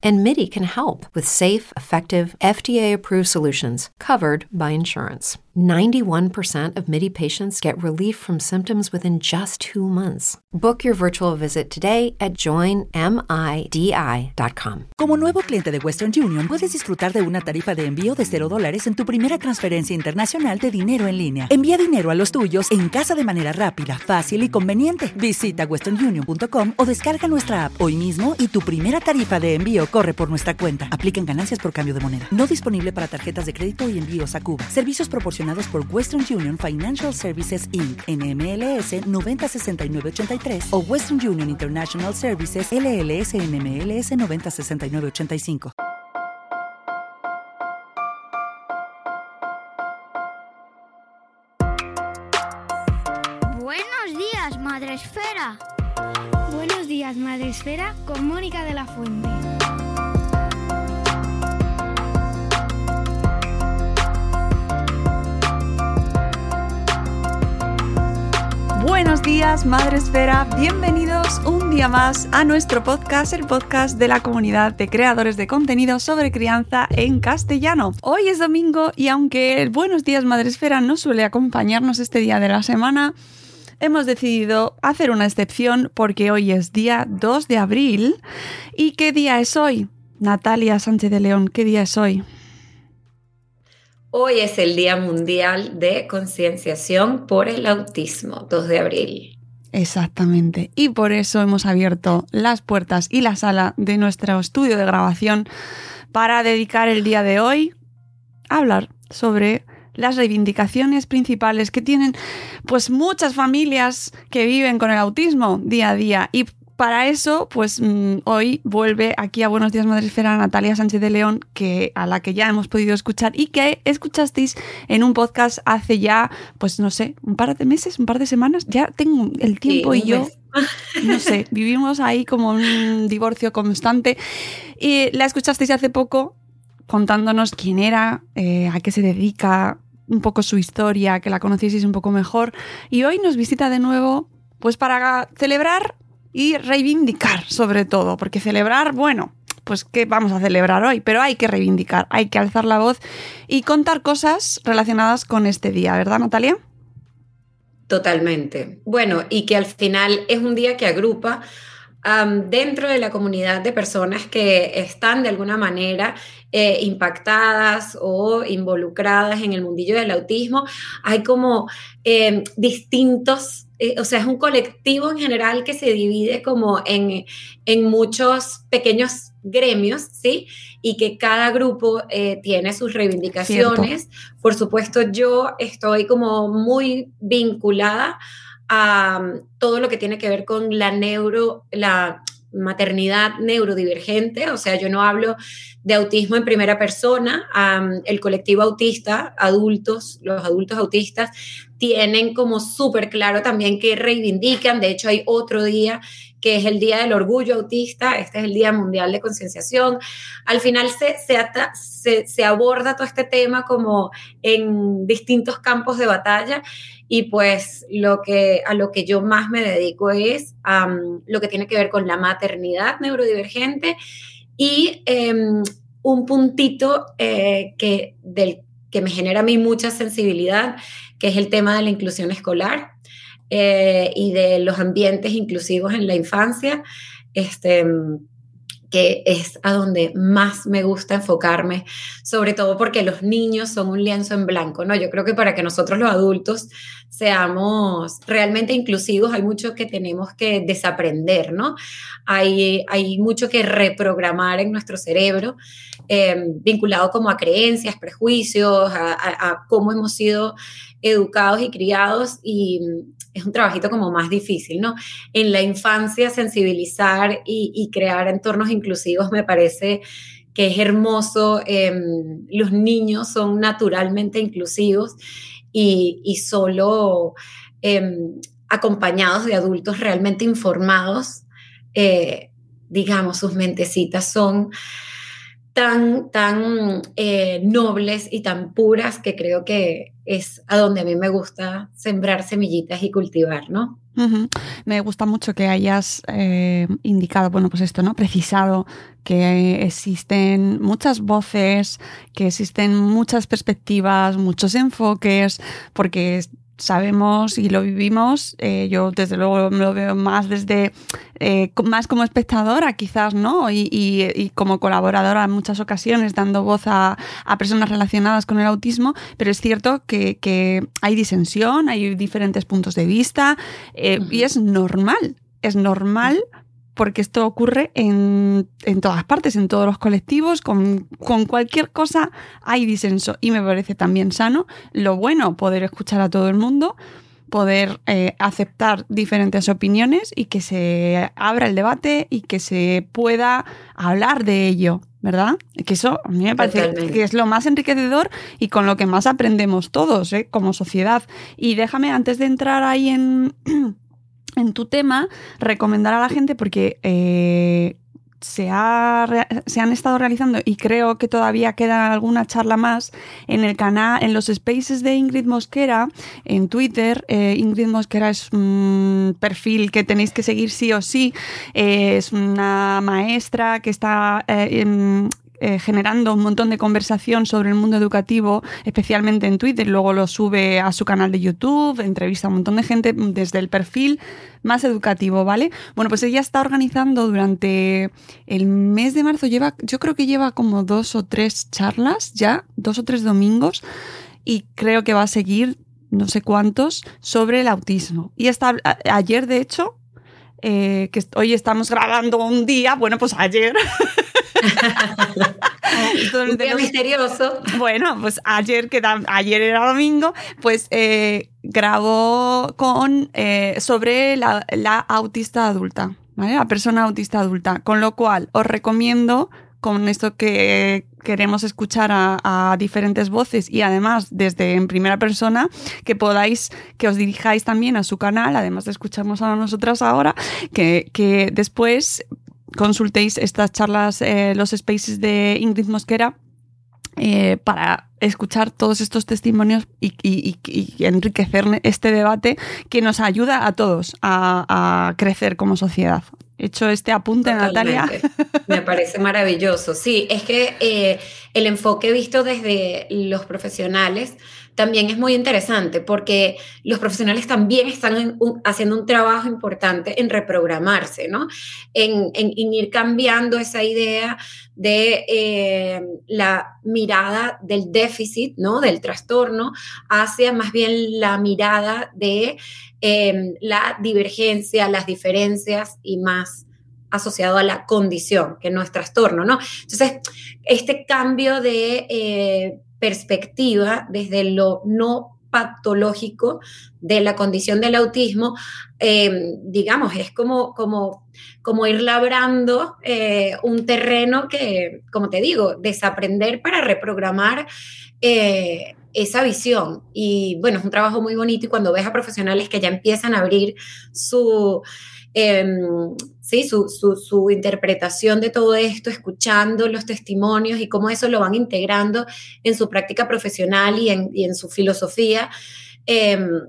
And MIDI can help with safe, effective, FDA approved solutions covered by insurance. 91% of MIDI patients get relief from symptoms within just two months. Book your virtual visit today at joinmidi.com. Como nuevo cliente de Western Union, puedes disfrutar de una tarifa de envío de 0 dólares en tu primera transferencia internacional de dinero en línea. Envía dinero a los tuyos en casa de manera rápida, fácil y conveniente. Visita westernunion.com o descarga nuestra app hoy mismo y tu primera tarifa de envío corre por nuestra cuenta. Aplican ganancias por cambio de moneda. No disponible para tarjetas de crédito y envíos a Cuba. Servicios proporcionados por Western Union Financial Services Inc. NMLS 906983 o Western Union International Services LLS NMLS 906985. Buenos días, Madre Esfera. Días, Madre Esfera, con Mónica de la Fuente. Buenos días, Madre Esfera. Bienvenidos un día más a nuestro podcast, el podcast de la comunidad de creadores de contenido sobre crianza en castellano. Hoy es domingo y aunque el Buenos días, Madre Esfera no suele acompañarnos este día de la semana, hemos decidido hacer una excepción porque hoy es día 2 de abril. ¿Y qué día es hoy? Natalia Sánchez de León, ¿qué día es hoy? Hoy es el Día Mundial de Concienciación por el Autismo, 2 de abril. Exactamente. Y por eso hemos abierto las puertas y la sala de nuestro estudio de grabación para dedicar el día de hoy a hablar sobre las reivindicaciones principales que tienen pues muchas familias que viven con el autismo día a día y para eso, pues mm, hoy vuelve aquí a Buenos Días Madresfera Natalia Sánchez de León, que, a la que ya hemos podido escuchar y que escuchasteis en un podcast hace ya, pues no sé, un par de meses, un par de semanas. Ya tengo el tiempo y yo, no sé, vivimos ahí como un divorcio constante. Y la escuchasteis hace poco contándonos quién era, eh, a qué se dedica, un poco su historia, que la conocieseis un poco mejor. Y hoy nos visita de nuevo, pues para celebrar y reivindicar sobre todo, porque celebrar, bueno, pues qué vamos a celebrar hoy, pero hay que reivindicar, hay que alzar la voz y contar cosas relacionadas con este día, ¿verdad Natalia? Totalmente. Bueno, y que al final es un día que agrupa dentro de la comunidad de personas que están de alguna manera eh, impactadas o involucradas en el mundillo del autismo, hay como em, distintos, eh, o sea, es un colectivo en general que se divide como en, en muchos pequeños gremios, ¿sí? Y que cada grupo eh, tiene sus reivindicaciones. Por supuesto, yo estoy como muy vinculada a um, todo lo que tiene que ver con la neuro, la maternidad neurodivergente, o sea, yo no hablo de autismo en primera persona, el colectivo autista, adultos, los adultos autistas, tienen como súper claro también que reivindican, de hecho hay otro día que es el Día del Orgullo Autista, este es el Día Mundial de Concienciación. Al final se, se, se, aborda todo este tema como en distintos campos de batalla y pues lo que, a lo que yo más me dedico es a lo que tiene que ver con la maternidad neurodivergente y em, un puntito eh, que, del, que me genera a mí mucha sensibilidad, que es el tema de la inclusión escolar eh, y de los ambientes inclusivos en la infancia. Este, que es a donde más me gusta enfocarme, sobre todo porque los niños son un lienzo en blanco, ¿no? Yo creo que para que nosotros los adultos seamos realmente inclusivos hay mucho que tenemos que desaprender, ¿no? Hay, hay mucho que reprogramar en nuestro cerebro, eh, vinculado como a creencias, prejuicios, a, a cómo hemos sido educados y criados y, es un trabajito como más difícil, ¿no? En la infancia sensibilizar y, crear entornos inclusivos me parece que es hermoso. Em, los niños son naturalmente inclusivos y, solo em, acompañados de adultos realmente informados. Eh, digamos, sus mentecitas son tan, tan eh, nobles y tan puras que creo que es a donde a mí me gusta sembrar semillitas y cultivar, ¿no? Me gusta mucho que hayas eh, indicado, bueno, pues esto, ¿no? Precisado que existen muchas voces, que existen muchas perspectivas, muchos enfoques, porque sabemos y lo vivimos. Eh, yo desde luego lo veo más desde eh, más como espectadora quizás, ¿no? Y, como colaboradora en muchas ocasiones dando voz a, personas relacionadas con el autismo, pero es cierto que, hay disensión, hay diferentes puntos de vista eh, y es normal, es normal porque esto ocurre en, todas partes, en todos los colectivos, con, cualquier cosa hay disenso y me parece también sano. Lo bueno, poder escuchar a todo el mundo, poder eh, aceptar diferentes opiniones y que se abra el debate y que se pueda hablar de ello. ¿Verdad? Que eso a mí me parece que es lo más enriquecedor y con lo que más aprendemos todos ¿eh? como sociedad. Y déjame, antes de entrar ahí en, en tu tema, recomendar a la gente porque eh, se, se, han estado realizando y creo que todavía queda alguna charla más en el canal, en los spaces de Ingrid Mosquera, en Twitter. Eh, Ingrid Mosquera es un perfil que tenéis que seguir sí o sí. Eh, es una maestra que está generando un montón de conversación sobre el mundo educativo, especialmente en Twitter, luego lo sube a su canal de YouTube, entrevista a un montón de gente desde el perfil más educativo, ¿vale? Bueno, pues ella está organizando durante el mes de marzo, lleva, yo creo que lleva como dos o tres charlas ya, dos o tres domingos, y creo que va a seguir no sé cuántos sobre el autismo. Y está, ayer, de hecho, eh, que hoy estamos grabando un día, bueno, pues ayer. un día misterioso. Bueno, pues ayer, que ayer era domingo, pues eh, grabó con, eh, sobre la, la, autista adulta, ¿vale? La persona autista adulta. Con lo cual, os recomiendo con esto que queremos escuchar a, diferentes voces y además desde en primera persona que podáis, que os dirijáis también a su canal, además de a nosotras ahora, que, que después consultéis estas charlas, eh, los spaces de Ingrid Mosquera. Eh, para escuchar todos estos testimonios y, enriquecer este debate que nos ayuda a todos a crecer como sociedad hecho este apunte, Natalia. Me parece maravilloso. Sí, es que eh, el enfoque visto desde los profesionales también es muy interesante porque los profesionales también están haciendo un trabajo importante en reprogramarse, ¿no? En, ir cambiando esa idea de eh, la mirada del déficit, ¿no? Del trastorno, hacia más bien la mirada de eh, la divergencia, las diferencias y más asociado a la condición, que no es trastorno, ¿no? Entonces, este cambio de eh, perspectiva desde lo no patológico de la condición del autismo, em, digamos, es como, como, como ir labrando eh, un terreno que, como te digo, desaprender para reprogramar eh, esa visión. Y bueno, es un trabajo muy bonito y cuando ves a profesionales que ya empiezan a abrir su Em, ¿sí? Su, interpretación de todo esto, escuchando los testimonios y cómo eso lo van integrando en su práctica profesional y en, su filosofía. Em,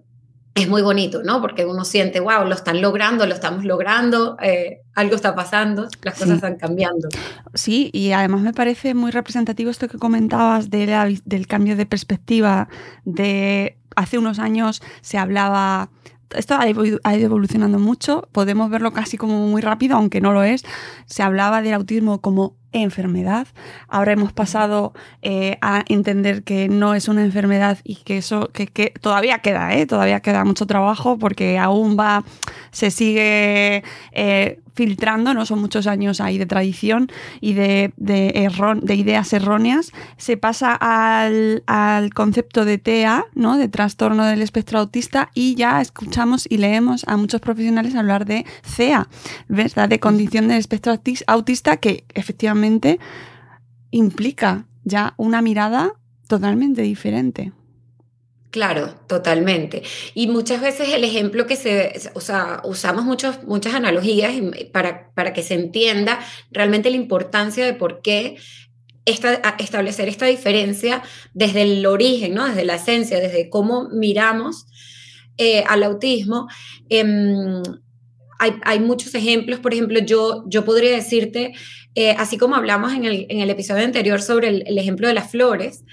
es muy bonito, ¿no? Porque uno siente, wow, lo están logrando, lo estamos logrando, eh, algo está pasando, las cosas están cambiando. Sí, y además me parece muy representativo esto que comentabas de del cambio de perspectiva, de hace unos años se hablaba esto ha ido evolucionando mucho, podemos verlo casi como muy rápido, aunque no lo es. Se hablaba del autismo como enfermedad. Ahora hemos pasado eh, a entender que no es una enfermedad y que eso que, todavía queda, ¿eh? todavía queda mucho trabajo porque aún va, se sigue eh, filtrando, ¿no? Son muchos años ahí de tradición y de, de, de ideas erróneas. Se pasa al, al, concepto de TEA, ¿no? De trastorno del espectro autista, y ya escuchamos y leemos a muchos profesionales hablar de CEA, ¿verdad? De condición del espectro autista, que efectivamente implica ya una mirada totalmente diferente. Claro, totalmente. Y muchas veces el ejemplo que se, o sea, usamos muchos, muchas analogías para, para que se entienda realmente la importancia de por qué esta, establecer esta diferencia desde el origen, ¿no? desde la esencia, desde cómo miramos eh, al autismo. Em, hay, hay, muchos ejemplos, por ejemplo, yo, yo podría decirte, eh, así como hablamos en el, en el, episodio anterior sobre el, el ejemplo de las flores,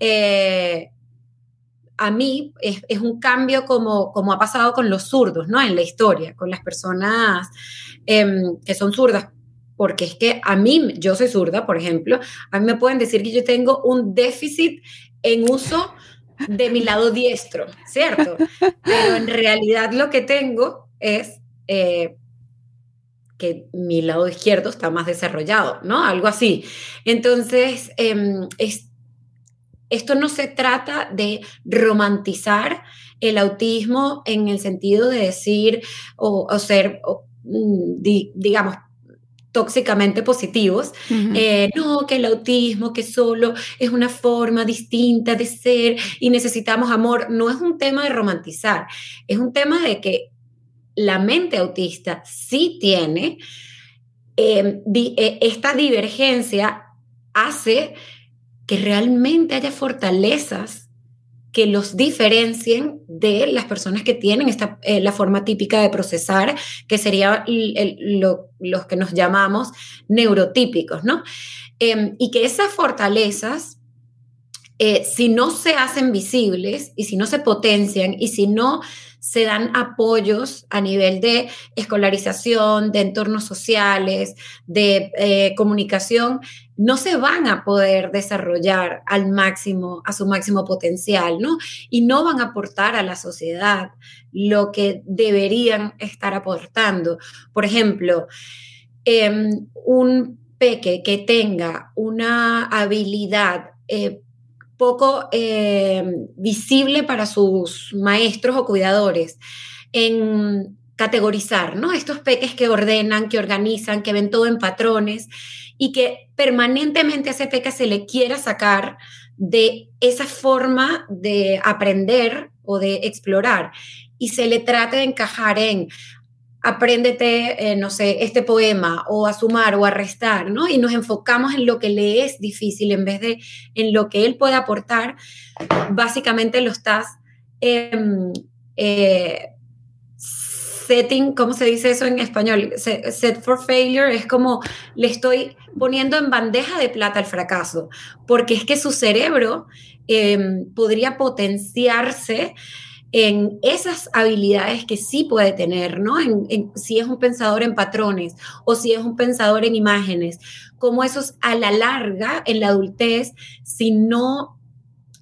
eh, a mí es, un cambio como, como ha pasado con los zurdos, ¿no? En la historia, con las personas eh, que son zurdas. Porque es que a mí, yo soy zurda, por ejemplo, a mí me pueden decir que yo tengo un déficit en uso de mi lado diestro, ¿cierto? Pero en realidad lo que tengo es eh, que mi lado izquierdo está más desarrollado, ¿no? Algo así. Entonces, eh, es esto no se trata de romantizar el autismo en el sentido de decir o, ser, mm, digamos, tóxicamente positivos. Eh, no, que el autismo, que solo es una forma distinta de ser y necesitamos amor. No es un tema de romantizar, es un tema de que la mente autista sí tiene em, eh, esta divergencia hace que realmente haya fortalezas que los diferencien de las personas que tienen esta, eh, la forma típica de procesar, que sería los que nos llamamos neurotípicos, ¿no? Em, y que esas fortalezas, eh, si no se hacen visibles y si no se potencian y si no se dan apoyos a nivel de escolarización, de entornos sociales, de eh, comunicación, no se van a poder desarrollar al máximo, a su máximo potencial, ¿no? Y no van a aportar a la sociedad lo que deberían estar aportando. Por ejemplo, em, un peque que tenga una habilidad eh, poco eh, visible para sus maestros o cuidadores en categorizar, ¿no? Estos peques que ordenan, que organizan, que ven todo en patrones y que permanentemente a ese peque se le quiera sacar de esa forma de aprender o de explorar y se le trate de encajar en apréndete, eh, no sé, este poema o a sumar o a restar, ¿no? Y nos enfocamos en lo que le es difícil en vez de en lo que él puede aportar, básicamente lo estás em, eh, setting, ¿cómo se dice eso en español? Set for failure es como le estoy poniendo en bandeja de plata el fracaso, porque es que su cerebro em, podría potenciarse en esas habilidades que sí puede tener, ¿no? En, si es un pensador en patrones o si es un pensador en imágenes, como esos a la larga, en la adultez, si no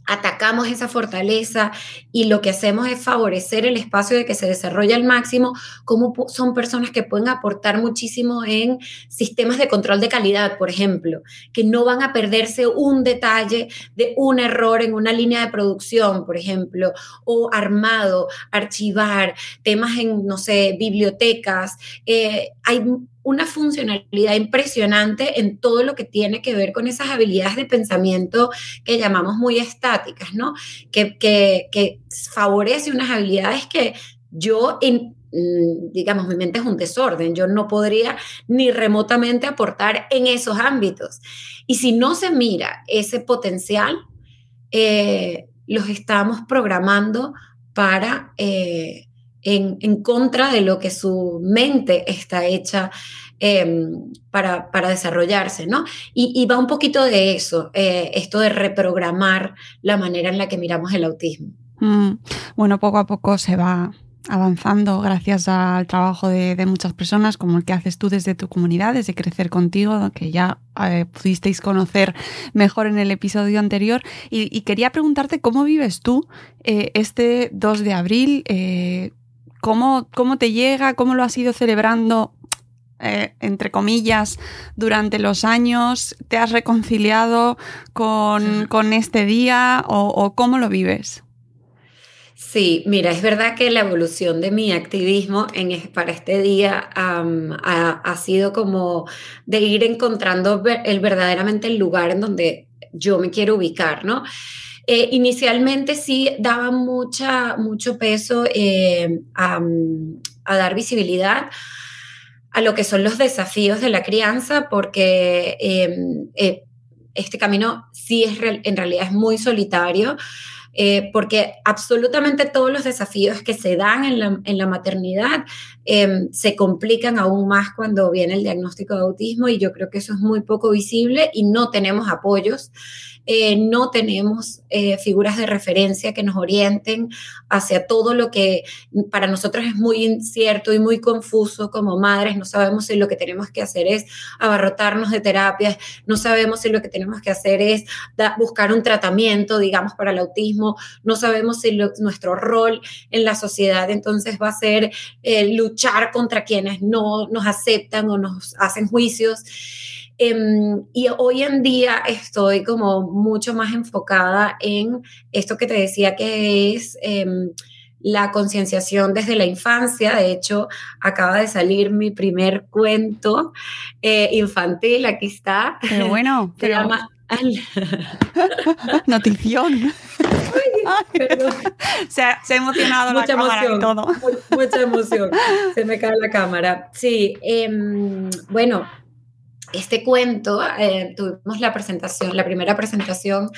atacamos esa fortaleza y lo que hacemos es favorecer el espacio de que se desarrolle al máximo, como son personas que pueden aportar muchísimo en sistemas de control de calidad, por ejemplo, que no van a perderse un detalle de un error en una línea de producción, por ejemplo, o armado, archivar, temas en, no sé, bibliotecas. Eh, hay una funcionalidad impresionante en todo lo que tiene que ver con esas habilidades de pensamiento que llamamos muy estáticas, ¿no? Que, que, favorece unas habilidades que yo, mm, digamos, mi mente es un desorden, yo no podría ni remotamente aportar en esos ámbitos. Y si no se mira ese potencial, eh, los estamos programando para... Eh, en, contra de lo que su mente está hecha em, para, desarrollarse, ¿no? Y, va un poquito de eso, eh, esto de reprogramar la manera en la que miramos el autismo. Mm, bueno, poco a poco se va avanzando gracias al trabajo de, muchas personas, como el que haces tú desde tu comunidad, desde Crecer Contigo, que ya eh, pudisteis conocer mejor en el episodio anterior. Y, quería preguntarte cómo vives tú eh, este 2 de abril, ¿Cómo, cómo te llega? ¿Cómo lo has ido celebrando? Eh, entre comillas, durante los años? ¿Te has reconciliado con, con este día o, cómo lo vives? Sí, mira, es verdad que la evolución de mi activismo en, para este día ha, ha, sido como de ir encontrando el, verdaderamente el lugar en donde yo me quiero ubicar, ¿no? Eh, inicialmente sí daba mucha, mucho peso eh, a, dar visibilidad a lo que son los desafíos de la crianza, porque em, eh, este camino sí es en realidad es muy solitario. porque absolutamente todos los desafíos que se dan en la, en la maternidad em, se complican aún más cuando viene el diagnóstico de autismo y yo creo que eso es muy poco visible y no tenemos apoyos eh, no tenemos eh, figuras de referencia que nos orienten hacia todo lo que para nosotros es muy incierto y muy confuso como madres. No sabemos si lo que tenemos que hacer es abarrotarnos de terapias, no sabemos si lo que tenemos que hacer es buscar un tratamiento, digamos, para el autismo, no sabemos si nuestro rol en la sociedad entonces va a ser eh, luchar contra quienes no nos aceptan o nos hacen juicios. Em, y hoy en día estoy como mucho más enfocada en esto que te decía que es em, la concienciación desde la infancia. De hecho, acaba de salir mi primer cuento eh, infantil, aquí está. Pero bueno, se llama... Notición. se, ha, emocionado mucha la emoción, y todo. Mucha emoción. Se me cae la cámara. Sí, em, bueno, este cuento, eh, tuvimos la presentación, la primera presentación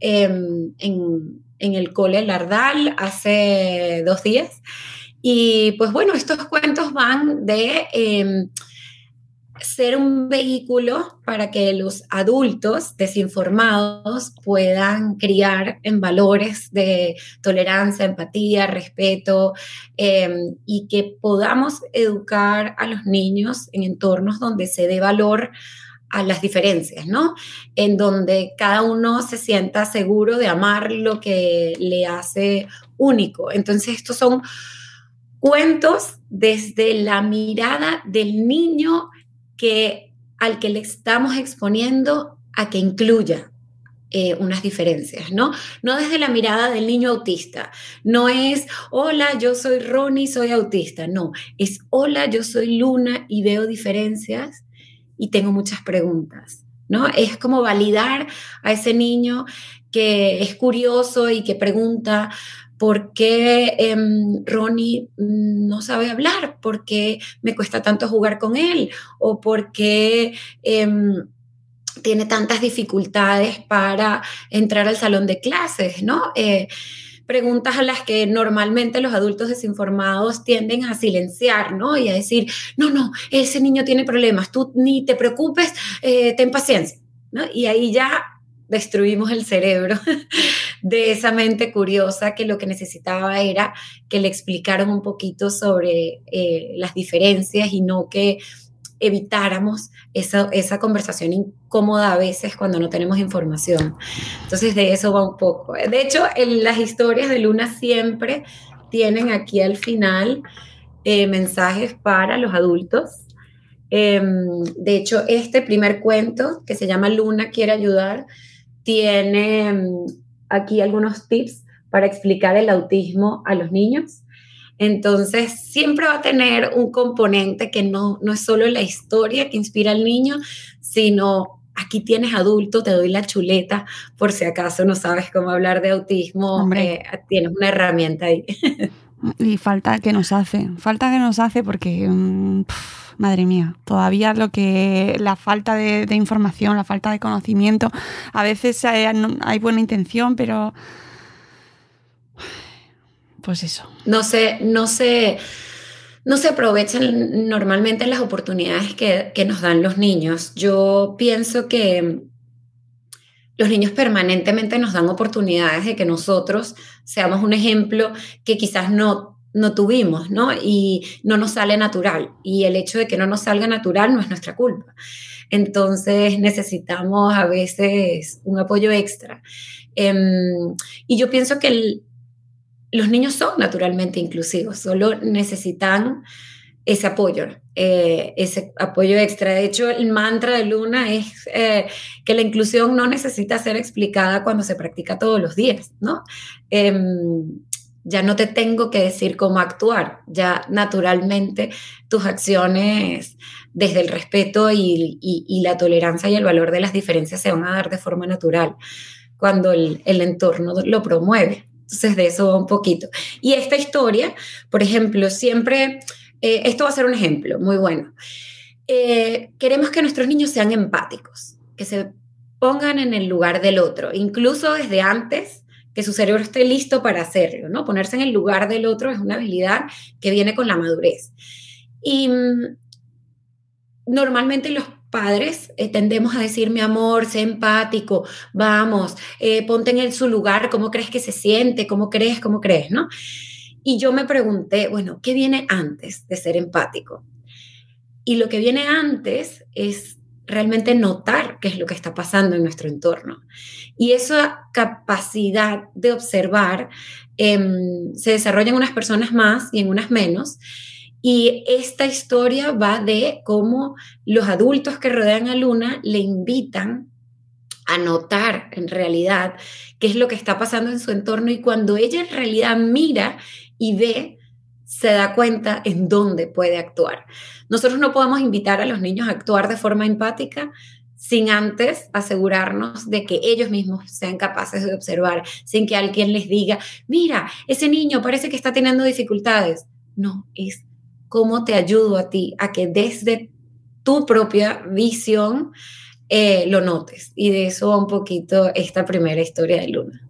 em, en, el Cole Lardal hace dos días. Y pues bueno, estos cuentos van de em, ser un vehículo para que los adultos desinformados puedan criar en valores de tolerancia, empatía, respeto em, y que podamos educar a los niños en entornos donde se dé valor a las diferencias, ¿no? En donde cada uno se sienta seguro de amar lo que le hace único. Entonces, estos son cuentos desde la mirada del niño que al que le estamos exponiendo a que incluya eh, unas diferencias, ¿no? No desde la mirada del niño autista. No es, hola, yo soy Ronnie, soy autista. No, es, hola, yo soy Luna y veo diferencias y tengo muchas preguntas, ¿no? Es como validar a ese niño que es curioso y que pregunta, ¿Por qué em, Ronnie no sabe hablar? ¿Por qué me cuesta tanto jugar con él? ¿O por qué em, tiene tantas dificultades para entrar al salón de clases? ¿no? Eh, preguntas a las que normalmente los adultos desinformados tienden a silenciar, ¿no? Y a decir, no, no, ese niño tiene problemas, tú ni te preocupes, eh, ten paciencia, ¿no? Y ahí ya destruimos el cerebro de esa mente curiosa que lo que necesitaba era que le explicaran un poquito sobre eh, las diferencias y no que evitáramos esa, esa conversación incómoda a veces cuando no tenemos información. Entonces de eso va un poco. De hecho, en las historias de Luna siempre tienen aquí al final eh, mensajes para los adultos. Em, de hecho, este primer cuento que se llama Luna quiere ayudar tiene mm, aquí algunos tips para explicar el autismo a los niños. Entonces, siempre va a tener un componente que no, no es solo la historia que inspira al niño, sino aquí tienes adulto, te doy la chuleta por si acaso no sabes cómo hablar de autismo, eh, tienes una herramienta ahí. Y falta que nos hace, falta que nos hace porque, mm, madre mía, todavía lo que la falta de, información, la falta de conocimiento, a veces hay, buena intención, pero pues eso. No no no se aprovechan normalmente las oportunidades que, que nos dan los niños. Yo pienso que los niños permanentemente nos dan oportunidades de que nosotros seamos un ejemplo que quizás no, no tuvimos, ¿no? Y no nos sale natural. Y el hecho de que no nos salga natural no es nuestra culpa. Entonces necesitamos a veces un apoyo extra. Em, y yo pienso que los niños son naturalmente inclusivos, solo necesitan ese apoyo, eh, ese apoyo extra. De hecho, el mantra de Luna es eh, que la inclusión no necesita ser explicada cuando se practica todos los días, ¿no? Ya no te tengo que decir cómo actuar, ya naturalmente tus acciones desde el respeto y, y la tolerancia y el valor de las diferencias se van a dar de forma natural cuando el, entorno lo promueve. Entonces, de eso va un poquito. Y esta historia, por ejemplo, siempre, eh, esto va a ser un ejemplo muy bueno. Eh, queremos que nuestros niños sean empáticos, que se pongan en el lugar del otro, incluso desde antes que su cerebro esté listo para hacerlo, ¿no? Ponerse en el lugar del otro es una habilidad que viene con la madurez. Y mm, normalmente los padres eh, tendemos a decir, mi amor, sé empático, vamos, eh, ponte en su lugar, cómo crees que se siente, cómo crees, cómo crees, ¿no? Y yo me pregunté, bueno, ¿qué viene antes de ser empático? Y lo que viene antes es realmente notar qué es lo que está pasando en nuestro entorno. Y esa capacidad de observar em, se desarrolla en unas personas más y en unas menos. Y esta historia va de cómo los adultos que rodean a Luna le invitan a notar en realidad qué es lo que está pasando en su entorno y cuando ella en realidad mira y ve, se da cuenta en dónde puede actuar. Nosotros no podemos invitar a los niños a actuar de forma empática sin antes asegurarnos de que ellos mismos sean capaces de observar, sin que alguien les diga, mira, ese niño parece que está teniendo dificultades. No, es cómo te ayudo a ti a que desde tu propia visión eh, lo notes. Y de eso va un poquito esta primera historia de Luna.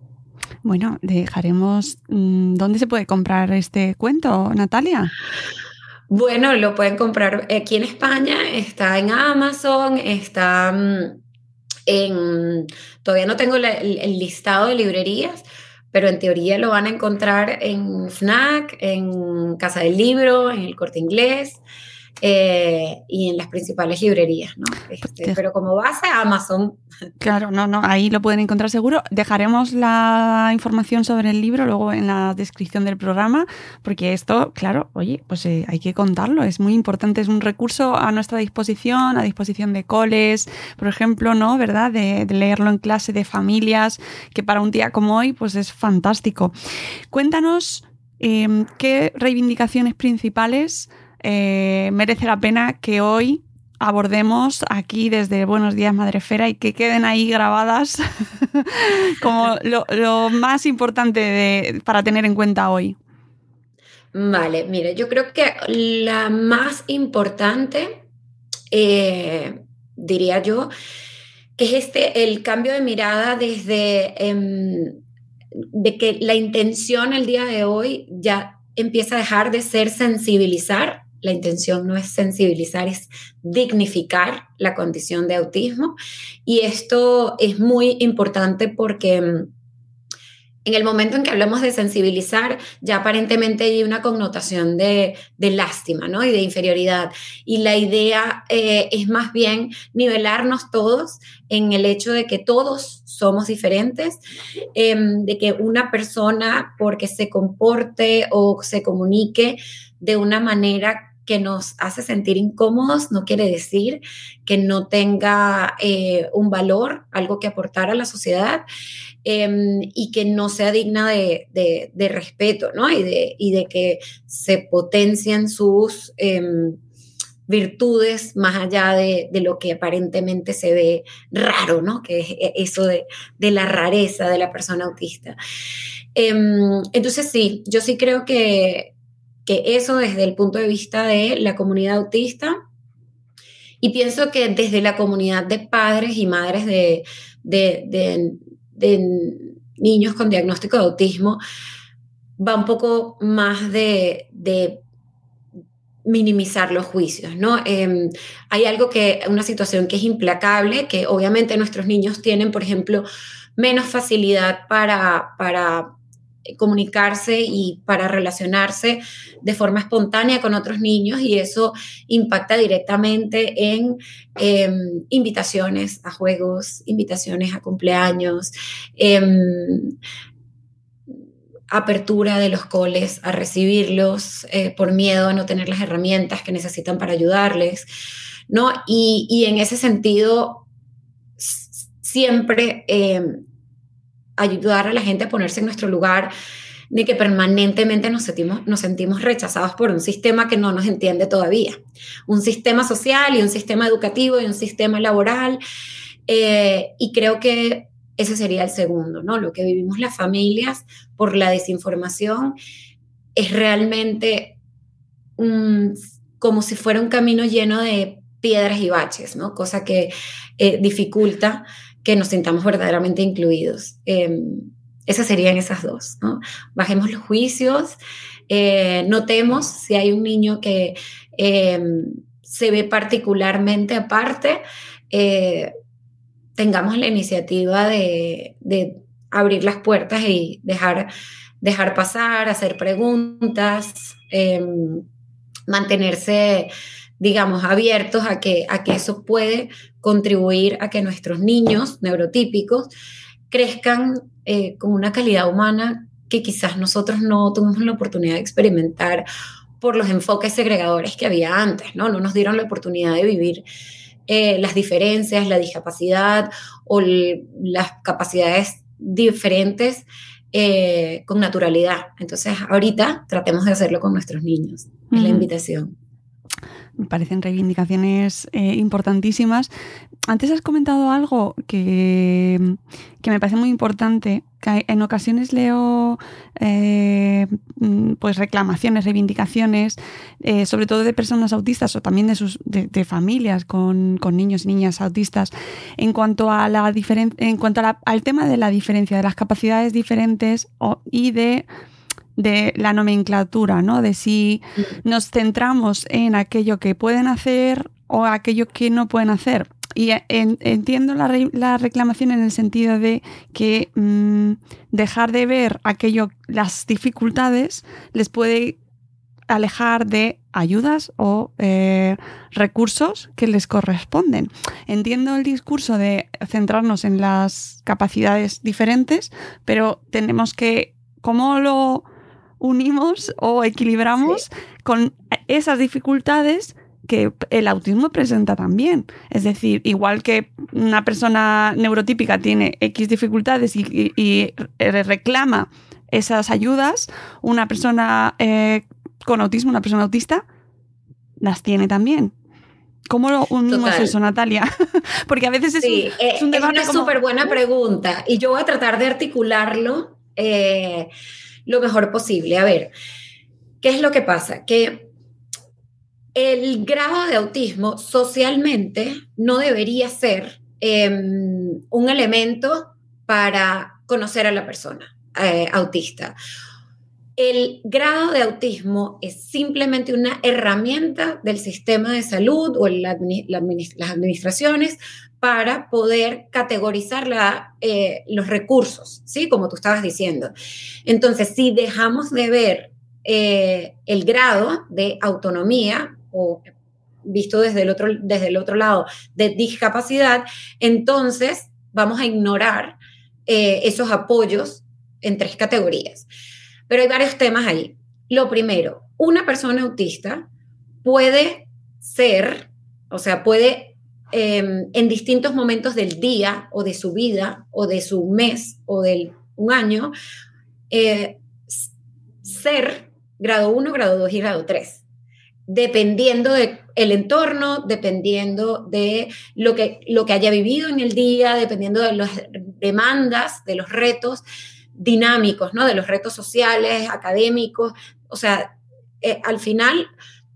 Bueno, dejaremos. Mm, ¿Dónde se puede comprar este cuento, Natalia? Bueno, lo pueden comprar aquí en España, está en Amazon, está mm, en... Todavía no tengo el, listado de librerías, pero en teoría lo van a encontrar en FNAC, en Casa del Libro, en el Corte Inglés. Eh, y en las principales librerías, ¿no? Este, pero como base, Amazon. Claro, no, no, ahí lo pueden encontrar seguro. Dejaremos la información sobre el libro luego en la descripción del programa, porque esto, claro, oye, pues eh, hay que contarlo, es muy importante, es un recurso a nuestra disposición, a disposición de coles, por ejemplo, ¿no? ¿Verdad? De, leerlo en clase de familias, que para un día como hoy, pues es fantástico. Cuéntanos em, qué reivindicaciones principales eh, merece la pena que hoy abordemos aquí desde Buenos Días Madrefera y que queden ahí grabadas como lo, más importante para tener en cuenta hoy. Vale, mire, yo creo que la más importante, eh, diría yo, que es este, el cambio de mirada desde em, de que la intención el día de hoy ya empieza a dejar de ser sensibilizar la intención no es sensibilizar, es dignificar la condición de autismo. Y esto es muy importante porque mm, en el momento en que hablamos de sensibilizar, ya aparentemente hay una connotación de, lástima ¿no? y de inferioridad. Y la idea eh, es más bien nivelarnos todos en el hecho de que todos somos diferentes, em, de que una persona, porque se comporte o se comunique de una manera que nos hace sentir incómodos no quiere decir que no tenga eh, un valor, algo que aportar a la sociedad em, y que no sea digna de, respeto, ¿no? Y de, y de, que se potencien sus em, virtudes más allá de, lo que aparentemente se ve raro, ¿no? Que es e, eso de, la rareza de la persona autista. Em, entonces sí, yo sí creo que, que eso desde el punto de vista de la comunidad autista. Y pienso que desde la comunidad de padres y madres de, de, niños con diagnóstico de autismo, va un poco más de, minimizar los juicios, ¿no? Em, hay algo que, una situación que es implacable, que obviamente nuestros niños tienen, por ejemplo, menos facilidad para, para comunicarse y para relacionarse de forma espontánea con otros niños y eso impacta directamente en em, invitaciones a juegos, invitaciones a cumpleaños, em, apertura de los coles a recibirlos eh, por miedo a no tener las herramientas que necesitan para ayudarles, ¿no? Y, en ese sentido, siempre em, ayudar a la gente a ponerse en nuestro lugar, de que permanentemente nos sentimos, nos sentimos rechazados por un sistema que no nos entiende todavía. Un sistema social y un sistema educativo y un sistema laboral. Eh, y creo que ese sería el segundo, ¿no? Lo que vivimos las familias por la desinformación es realmente como si fuera un camino lleno de piedras y baches, ¿no? Cosa que eh, dificulta que nos sintamos verdaderamente incluidos. Em, esas serían esas dos, ¿no? Bajemos los juicios, eh, notemos si hay un niño que em, se ve particularmente aparte, eh, tengamos la iniciativa de, abrir las puertas y dejar, dejar pasar, hacer preguntas, em, mantenerse, digamos, abiertos a que, a que eso puede contribuir a que nuestros niños neurotípicos crezcan eh, con una calidad humana que quizás nosotros no tuvimos la oportunidad de experimentar por los enfoques segregadores que había antes, ¿no? No nos dieron la oportunidad de vivir eh, las diferencias, la discapacidad o las capacidades diferentes eh, con naturalidad. Entonces, ahorita tratemos de hacerlo con nuestros niños. Es la invitación. Me parecen reivindicaciones eh, importantísimas. Antes has comentado algo que, me parece muy importante, que en ocasiones leo eh, pues reclamaciones, reivindicaciones, eh, sobre todo de personas autistas o también de, sus, de, familias con, niños y niñas autistas, en cuanto, a la en cuanto al tema de la diferencia, de las capacidades diferentes y de de la nomenclatura, ¿no? De si mm. nos centramos en aquello que pueden hacer o aquello que no pueden hacer. Y entiendo la, reclamación en el sentido de que mm, dejar de ver aquello, las dificultades, les puede alejar de ayudas o eh, recursos que les corresponden. Entiendo el discurso de centrarnos en las capacidades diferentes, pero tenemos que, ¿cómo lo unimos o equilibramos con esas dificultades que el autismo presenta también. Es decir, igual que una persona neurotípica tiene X dificultades y, reclama esas ayudas, una persona eh, con autismo, una persona autista, las tiene también. ¿Cómo lo unimos eso, Natalia? Porque a veces es, un, eh, es, un, debate. Es una súper buena pregunta y yo voy a tratar de articularlo. Eh, lo mejor posible. A ver, ¿qué es lo que pasa? Que el grado de autismo socialmente no debería ser em, un elemento para conocer a la persona eh, autista. El grado de autismo es simplemente una herramienta del sistema de salud o las administraciones para poder categorizar eh, los recursos, ¿sí? Como tú estabas diciendo. Entonces, si dejamos de ver eh, el grado de autonomía o visto desde el, otro, desde el otro lado de discapacidad, entonces vamos a ignorar eh, esos apoyos en tres categorías. Pero hay varios temas ahí. Lo primero, una persona autista puede ser, o sea, puede Em, en distintos momentos del día o de su vida o de su mes o de un año, eh, ser grado 1, grado 2 y grado 3, dependiendo del el entorno, dependiendo de lo que, lo que haya vivido en el día, dependiendo de las demandas, de los retos dinámicos, ¿no? de los retos sociales, académicos. O sea, eh, al final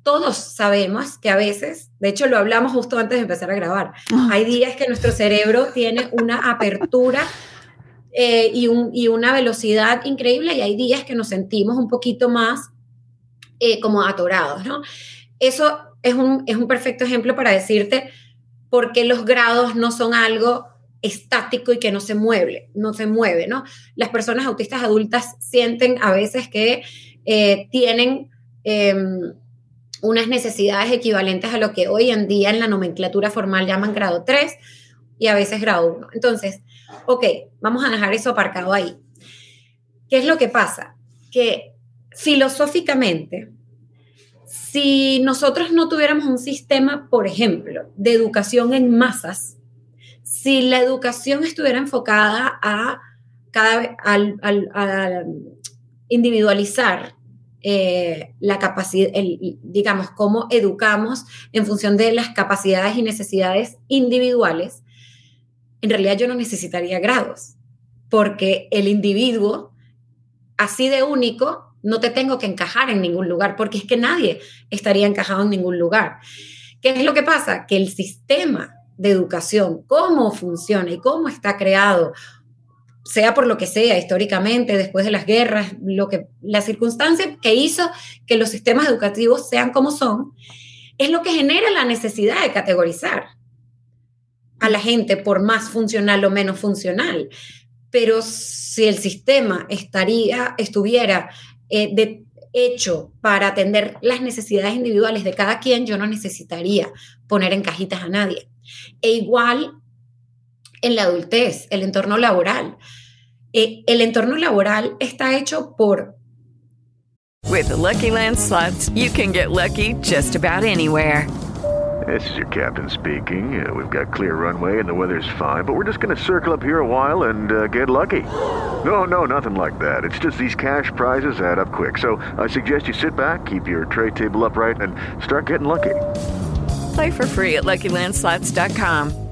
todos sabemos que a veces, de hecho lo hablamos justo antes de empezar a grabar, ah. hay días que nuestro cerebro tiene una apertura eh, y, una velocidad increíble y hay días que nos sentimos un poquito más eh, como atorados, ¿no? Eso es un, es un perfecto ejemplo para decirte por qué los grados no son algo estático y que no se mueve, no se mueve, ¿no? Las personas autistas adultas sienten a veces que eh, tienen em, unas necesidades equivalentes a lo que hoy en día en la nomenclatura formal llaman grado 3 y a veces grado 1. Entonces, ok, vamos a dejar eso aparcado ahí. ¿Qué es lo que pasa? Que filosóficamente, si nosotros no tuviéramos un sistema, por ejemplo, de educación en masas, si la educación estuviera enfocada a cada a individualizar eh, la capacidad, digamos, cómo educamos en función de las capacidades y necesidades individuales, en realidad yo no necesitaría grados, porque el individuo, así de único, no te tengo que encajar en ningún lugar, porque es que nadie estaría encajado en ningún lugar. ¿Qué es lo que pasa? Que el sistema de educación, cómo funciona y cómo está creado, sea por lo que sea, históricamente, después de las guerras, lo que, la circunstancia que hizo que los sistemas educativos sean como son, es lo que genera la necesidad de categorizar a la gente por más funcional o menos funcional. Pero si el sistema estaría, estuviera eh, de, hecho para atender las necesidades individuales de cada quien, yo no necesitaría poner en cajitas a nadie. E igual en la adultez, el entorno laboral. Eh, el entorno laboral está hecho por... With the Lucky Land slots, you can get lucky just about anywhere. This is your captain speaking. Uh, we've got clear runway and the weather's fine, but we're just going to circle up here a while and uh, get lucky. No, no, nothing like that. It's just these cash prizes add up quick. So I suggest you sit back, keep your tray table upright, and start getting lucky. Play for free at LuckyLandSlots.com.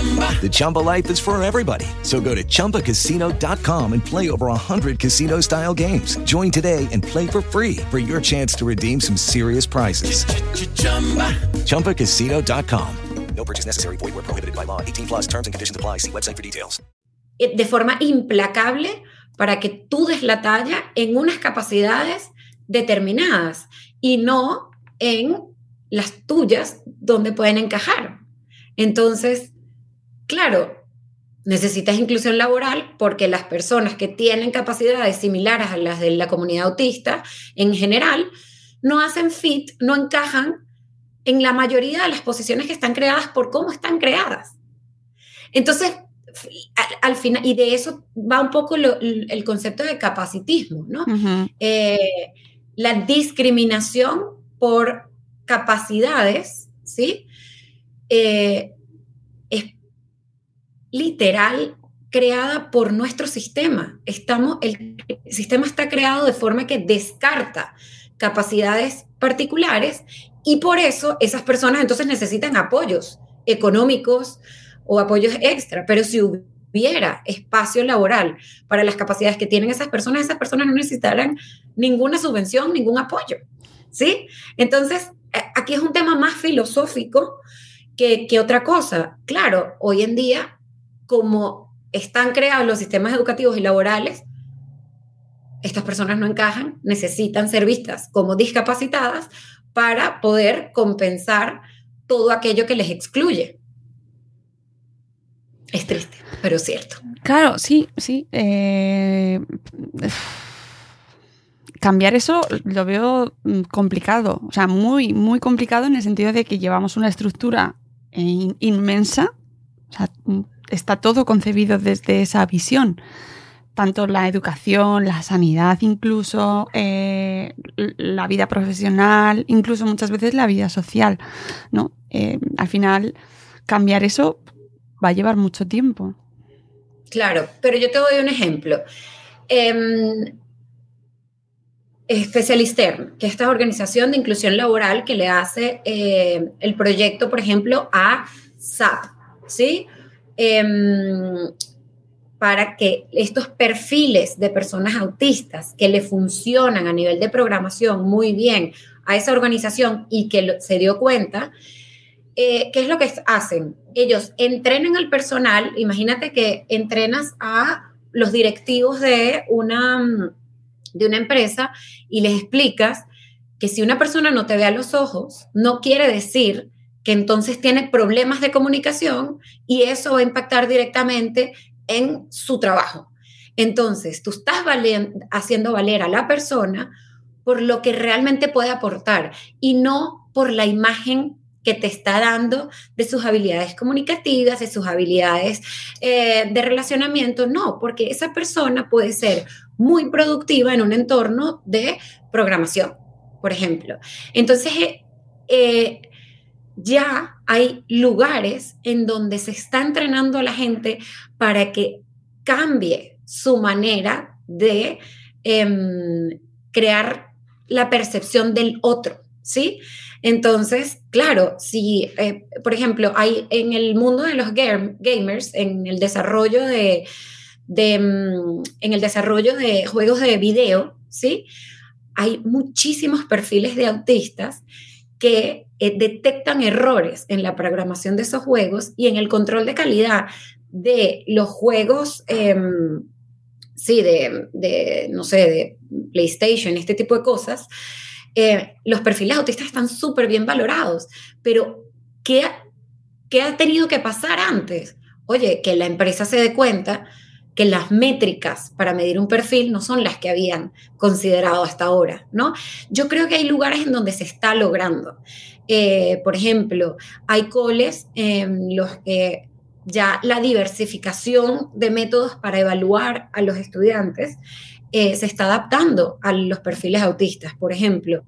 The Chumba life is for everybody. So go to ChumbaCasino.com and play over 100 casino style games. Join today and play for free for your chance to redeem some serious prizes. ChumbaCasino.com. No purchase necessary. Void where prohibited by law. 18 plus terms and conditions apply. See website for details. De forma implacable para que tú des la talla en unas capacidades determinadas y no en las tuyas donde pueden encajar. Entonces, claro, necesitas inclusión laboral porque las personas que tienen capacidades similares a las de la comunidad autista en general no hacen fit, no encajan en la mayoría de las posiciones que están creadas por cómo están creadas. Entonces, al, final, y de eso va un poco el concepto de capacitismo, ¿no? Eh, la discriminación por capacidades, ¿sí? Eh, literal creada por nuestro sistema. Estamos, el sistema está creado de forma que descarta capacidades particulares y por eso esas personas entonces necesitan apoyos económicos o apoyos extra. Pero si hubiera espacio laboral para las capacidades que tienen esas personas, esas personas no necesitarán ninguna subvención, ningún apoyo. ¿Sí? Entonces, aquí es un tema más filosófico que, que otra cosa. Claro, hoy en día, como están creados los sistemas educativos y laborales, estas personas no encajan, necesitan ser vistas como discapacitadas para poder compensar todo aquello que les excluye. Es triste, pero cierto. Claro, sí, sí. Eh, cambiar eso lo veo mm, complicado, o sea, muy, muy complicado en el sentido de que llevamos una estructura eh, inmensa, o sea, está todo concebido desde esa visión tanto la educación, la sanidad incluso, eh, la vida profesional, incluso muchas veces la vida social, ¿no? Eh, al final, cambiar eso va a llevar mucho tiempo. Claro, pero yo te doy un ejemplo. Eh, Specialister, que es esta organización de inclusión laboral que le hace eh, el proyecto, por ejemplo, a SAP, ¿sí? Em, para que estos perfiles de personas autistas que le funcionan a nivel de programación muy bien a esa organización y que se dio cuenta, eh, ¿qué es lo que hacen? Ellos entrenan al personal, imagínate que entrenas a los directivos de una, de una empresa y les explicas que si una persona no te ve a los ojos, no quiere decir que entonces tiene problemas de comunicación y eso va a impactar directamente en su trabajo. Entonces, tú estás haciendo valer a la persona por lo que realmente puede aportar y no por la imagen que te está dando de sus habilidades comunicativas, de sus habilidades eh, de relacionamiento, no, porque esa persona puede ser muy productiva en un entorno de programación, por ejemplo. Entonces, eh, eh, ya hay lugares en donde se está entrenando a la gente para que cambie su manera de em, crear la percepción del otro, ¿sí? Entonces, claro, si, eh, por ejemplo, hay en el mundo de los gamers, en el desarrollo de, em, en el desarrollo de juegos de video, ¿sí? Hay muchísimos perfiles de autistas que eh, detectan errores en la programación de esos juegos y en el control de calidad de los juegos, em, sí, de, no sé, de PlayStation, este tipo de cosas, eh, los perfiles autistas están súper bien valorados, pero ¿qué, ¿qué ha tenido que pasar antes? Oye, que la empresa se dé cuenta que las métricas para medir un perfil no son las que habían considerado hasta ahora, ¿no? Yo creo que hay lugares en donde se está logrando. Eh, por ejemplo, hay coles en los que ya la diversificación de métodos para evaluar a los estudiantes eh, se está adaptando a los perfiles autistas. Por ejemplo,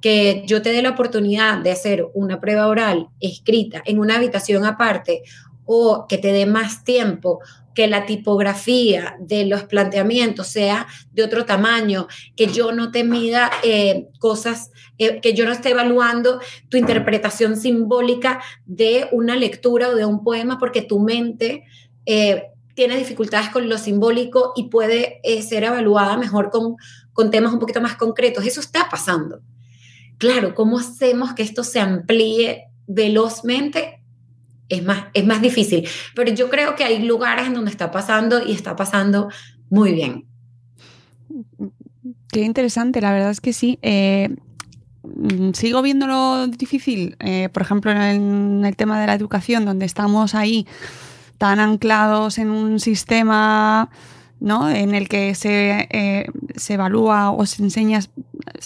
que yo te dé la oportunidad de hacer una prueba oral escrita en una habitación aparte o que te dé más tiempo que la tipografía de los planteamientos sea de otro tamaño, que yo no te mida eh, cosas, eh, que yo no esté evaluando tu interpretación simbólica de una lectura o de un poema, porque tu mente eh, tiene dificultades con lo simbólico y puede ser evaluada mejor con, con temas un poquito más concretos. Eso está pasando. Claro, ¿cómo hacemos que esto se amplíe velozmente? Es más, es más difícil. Pero yo creo que hay lugares en donde está pasando y está pasando muy bien. Qué interesante, la verdad es que sí. Eh, mm, sigo viéndolo difícil, eh, por ejemplo, en el tema de la educación, donde estamos ahí tan anclados en un sistema ¿no? en el que se, eh, se, evalúa o se enseña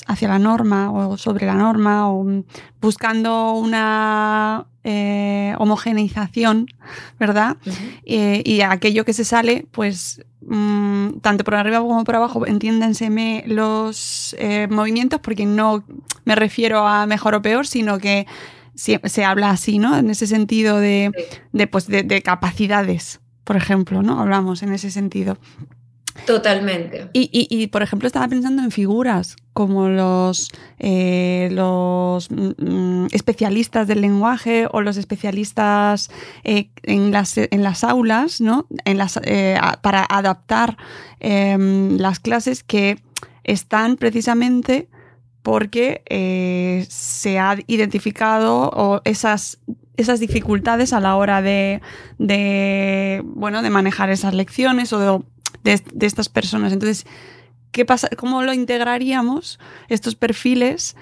hacia la norma o sobre la norma o buscando una eh, homogeneización, ¿verdad? Eh, y aquello que se sale, pues mm, tanto por arriba como por abajo, entiéndenseme los movimientos, porque no me refiero a mejor o peor, sino que se, habla así, ¿no? En ese sentido de, de, pues, de capacidades por ejemplo, ¿no? Hablamos en ese sentido. Totalmente. Y, por ejemplo, estaba pensando en figuras como los, eh, los mm, especialistas del lenguaje o los especialistas eh, en, las, en las aulas, ¿no? En las, eh, para adaptar em, las clases que están precisamente porque se ha identificado esas esas dificultades a la hora de, bueno, de manejar esas lecciones o de, estas personas. Entonces, ¿qué pasa? ¿Cómo lo integraríamos estos perfiles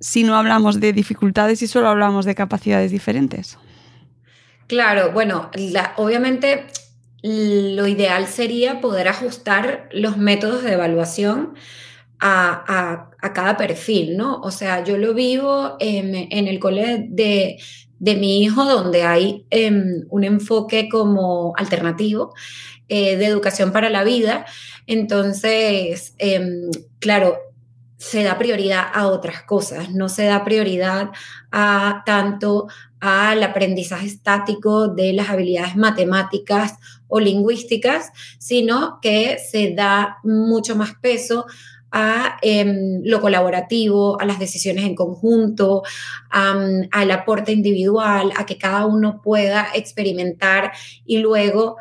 si no hablamos de dificultades y solo hablamos de capacidades diferentes? Claro, bueno, obviamente lo ideal sería poder ajustar los métodos de evaluación a, cada perfil, ¿no? O sea, yo lo vivo en, en el cole de, de mi hijo, donde hay em, un enfoque como alternativo eh, de educación para la vida. Entonces, em, claro, se da prioridad a otras cosas, no se da prioridad a tanto al aprendizaje estático de las habilidades matemáticas o lingüísticas, sino que se da mucho más peso a em, lo colaborativo, a las decisiones en conjunto, al aporte individual, a que cada uno pueda experimentar y luego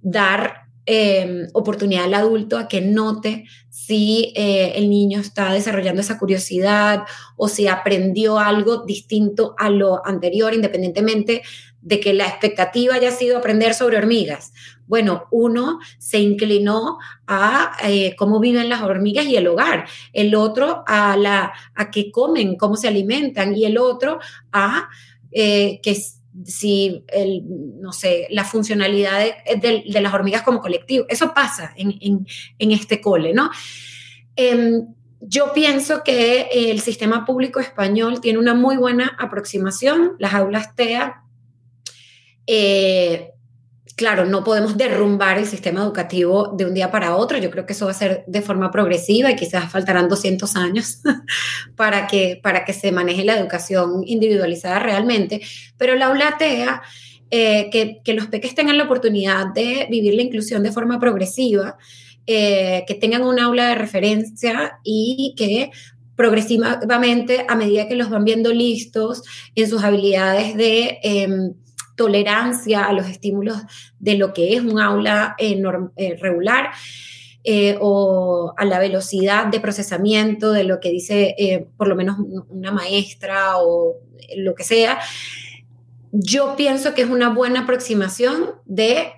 dar em, oportunidad al adulto a que note si eh, el niño está desarrollando esa curiosidad o si aprendió algo distinto a lo anterior, independientemente de que la expectativa haya sido aprender sobre hormigas. Bueno, uno se inclinó a eh, cómo viven las hormigas y el hogar, el otro a, la, a qué comen, cómo se alimentan y el otro a eh, que si, el, no sé, la funcionalidad de, las hormigas como colectivo. Eso pasa en, este cole, ¿no? Em, yo pienso que el sistema público español tiene una muy buena aproximación. Las aulas TEA eh, claro, no podemos derrumbar el sistema educativo de un día para otro. Yo creo que eso va a ser de forma progresiva y quizás faltarán 200 años para que, para que se maneje la educación individualizada realmente. Pero la aula TEA, eh, que, que, los peques tengan la oportunidad de vivir la inclusión de forma progresiva, eh, que tengan un aula de referencia y que progresivamente, a medida que los van viendo listos en sus habilidades de em, tolerancia a los estímulos de lo que es un aula eh, eh, regular eh, o a la velocidad de procesamiento de lo que dice por lo menos una maestra o lo que sea, yo pienso que es una buena aproximación de